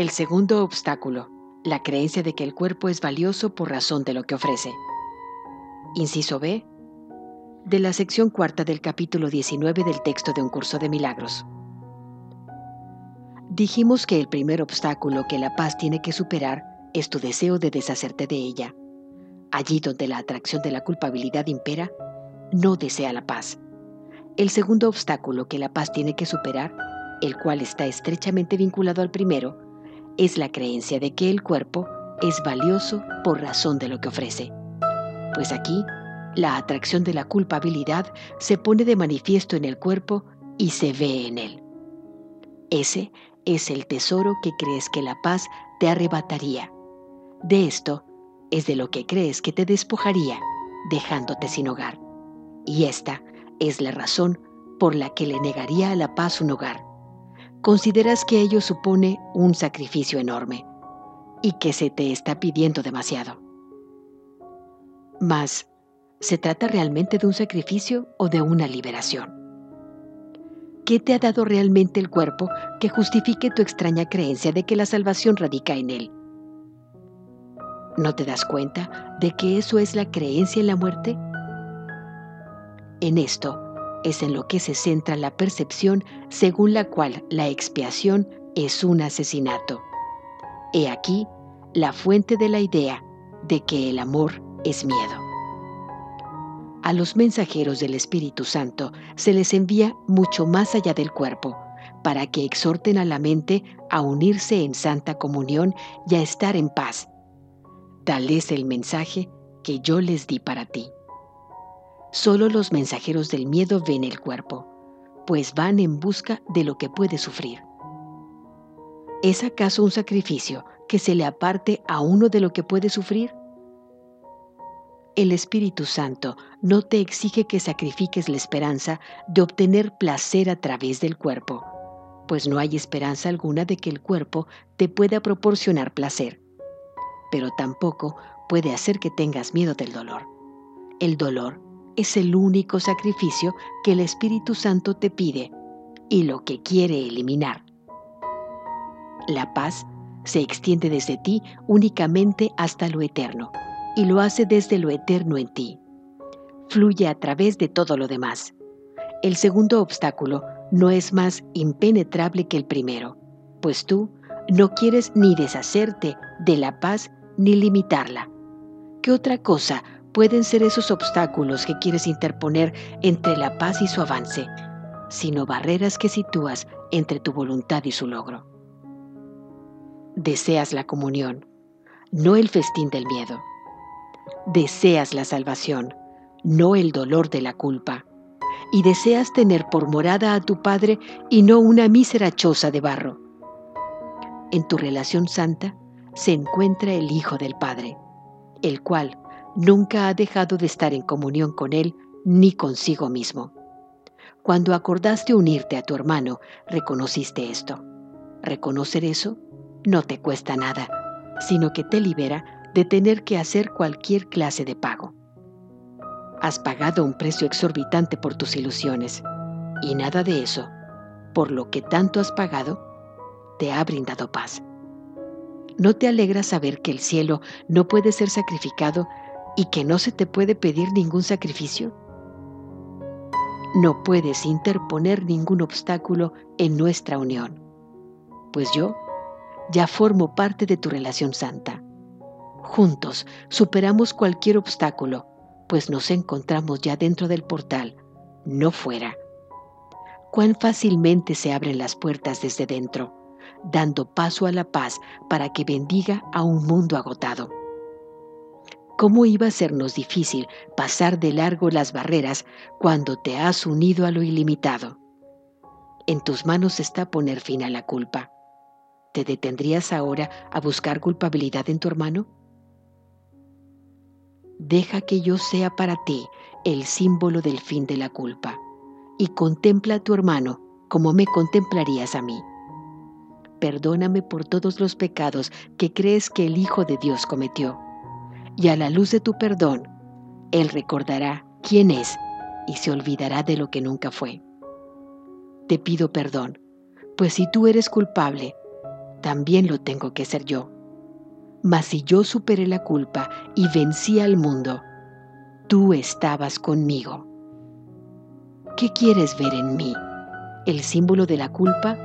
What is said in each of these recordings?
El segundo obstáculo, la creencia de que el cuerpo es valioso por razón de lo que ofrece. Inciso B, de la sección cuarta del capítulo 19 del texto de un curso de milagros. Dijimos que el primer obstáculo que la paz tiene que superar es tu deseo de deshacerte de ella. Allí donde la atracción de la culpabilidad impera, no desea la paz. El segundo obstáculo que la paz tiene que superar, el cual está estrechamente vinculado al primero, es la creencia de que el cuerpo es valioso por razón de lo que ofrece. Pues aquí, la atracción de la culpabilidad se pone de manifiesto en el cuerpo y se ve en él. Ese es el tesoro que crees que la paz te arrebataría. De esto es de lo que crees que te despojaría, dejándote sin hogar. Y esta es la razón por la que le negaría a la paz un hogar. Consideras que ello supone un sacrificio enorme y que se te está pidiendo demasiado. Mas, ¿se trata realmente de un sacrificio o de una liberación? ¿Qué te ha dado realmente el cuerpo que justifique tu extraña creencia de que la salvación radica en él? ¿No te das cuenta de que eso es la creencia en la muerte? En esto es en lo que se centra la percepción según la cual la expiación es un asesinato. He aquí la fuente de la idea de que el amor es miedo. A los mensajeros del Espíritu Santo se les envía mucho más allá del cuerpo, para que exhorten a la mente a unirse en santa comunión y a estar en paz. Tal es el mensaje que yo les di para ti. Solo los mensajeros del miedo ven el cuerpo, pues van en busca de lo que puede sufrir. ¿Es acaso un sacrificio que se le aparte a uno de lo que puede sufrir? El Espíritu Santo no te exige que sacrifiques la esperanza de obtener placer a través del cuerpo, pues no hay esperanza alguna de que el cuerpo te pueda proporcionar placer, pero tampoco puede hacer que tengas miedo del dolor. El dolor es el único sacrificio que el Espíritu Santo te pide y lo que quiere eliminar. La paz se extiende desde ti únicamente hasta lo eterno y lo hace desde lo eterno en ti. Fluye a través de todo lo demás. El segundo obstáculo no es más impenetrable que el primero, pues tú no quieres ni deshacerte de la paz ni limitarla. ¿Qué otra cosa pueden ser esos obstáculos que quieres interponer entre la paz y su avance, sino barreras que sitúas entre tu voluntad y su logro? Deseas la comunión, no el festín del miedo deseas la salvación, no el dolor de la culpa, y deseas tener por morada a tu Padre y no una mísera choza de barro. En tu relación santa se encuentra el Hijo del Padre, el cual nunca ha dejado de estar en comunión con Él ni consigo mismo. Cuando acordaste unirte a tu hermano, reconociste esto. Reconocer eso no te cuesta nada, sino que te libera de tener que hacer cualquier clase de pago. Has pagado un precio exorbitante por tus ilusiones y nada de eso, por lo que tanto has pagado, te ha brindado paz. ¿No te alegra saber que el cielo no puede ser sacrificado y que no se te puede pedir ningún sacrificio? No puedes interponer ningún obstáculo en nuestra unión, pues yo ya formo parte de tu relación santa Juntos superamos cualquier obstáculo, pues nos encontramos ya dentro del portal, no fuera. Cuán fácilmente se abren las puertas desde dentro, dando paso a la paz para que bendiga a un mundo agotado. ¿Cómo iba a sernos difícil pasar de largo las barreras cuando te has unido a lo ilimitado? En tus manos está poner fin a la culpa. ¿Te detendrías ahora a buscar culpabilidad en tu hermano? Deja que yo sea para ti el símbolo del fin de la culpa y contempla a tu hermano como me contemplarías a mí. Perdóname por todos los pecados que crees que el Hijo de Dios cometió. Y a la luz de tu perdón, Él recordará quién es y se olvidará de lo que nunca fue. Te pido perdón, pues si tú eres culpable, también lo tengo que ser yo. Mas si yo superé la culpa y vencí al mundo, tú estabas conmigo. ¿Qué quieres ver en mí? ¿El símbolo de la culpa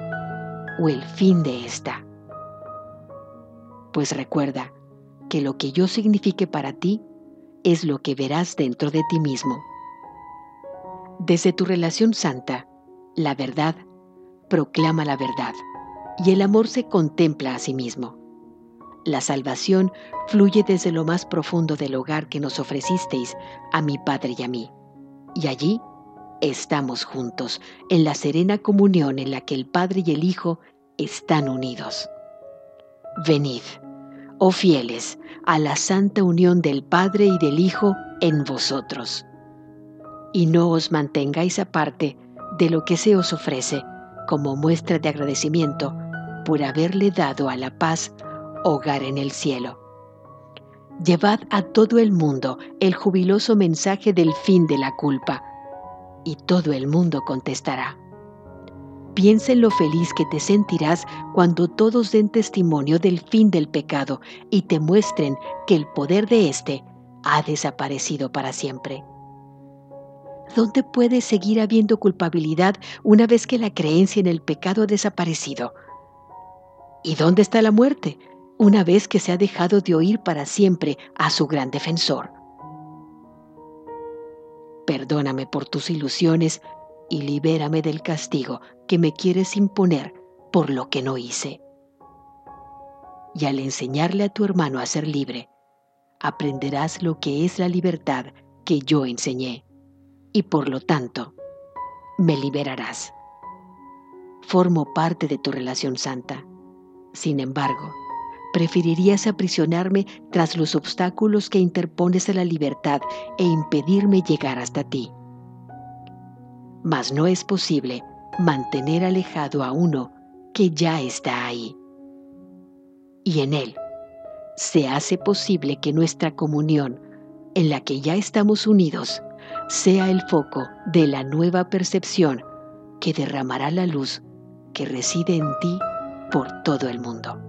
o el fin de esta? Pues recuerda que lo que yo signifique para ti es lo que verás dentro de ti mismo. Desde tu relación santa, la verdad proclama la verdad y el amor se contempla a sí mismo. La salvación fluye desde lo más profundo del hogar que nos ofrecisteis a mi Padre y a mí. Y allí estamos juntos, en la serena comunión en la que el Padre y el Hijo están unidos. Venid, oh fieles, a la santa unión del Padre y del Hijo en vosotros. Y no os mantengáis aparte de lo que se os ofrece como muestra de agradecimiento por haberle dado a la paz hogar en el cielo. Llevad a todo el mundo el jubiloso mensaje del fin de la culpa, y todo el mundo contestará. Piensa en lo feliz que te sentirás cuando todos den testimonio del fin del pecado y te muestren que el poder de éste ha desaparecido para siempre. ¿Dónde puede seguir habiendo culpabilidad una vez que la creencia en el pecado ha desaparecido? ¿Y dónde está la muerte una vez que se ha dejado de oír para siempre a su gran defensor? Perdóname por tus ilusiones y libérame del castigo que me quieres imponer por lo que no hice. Y al enseñarle a tu hermano a ser libre, aprenderás lo que es la libertad que yo enseñé y por lo tanto me liberarás. Formo parte de tu relación santa. Sin embargo, preferirías aprisionarme tras los obstáculos que interpones a la libertad e impedirme llegar hasta ti. Mas no es posible mantener alejado a uno que ya está ahí. Y en él se hace posible que nuestra comunión, en la que ya estamos unidos, sea el foco de la nueva percepción que derramará la luz que reside en ti por todo el mundo.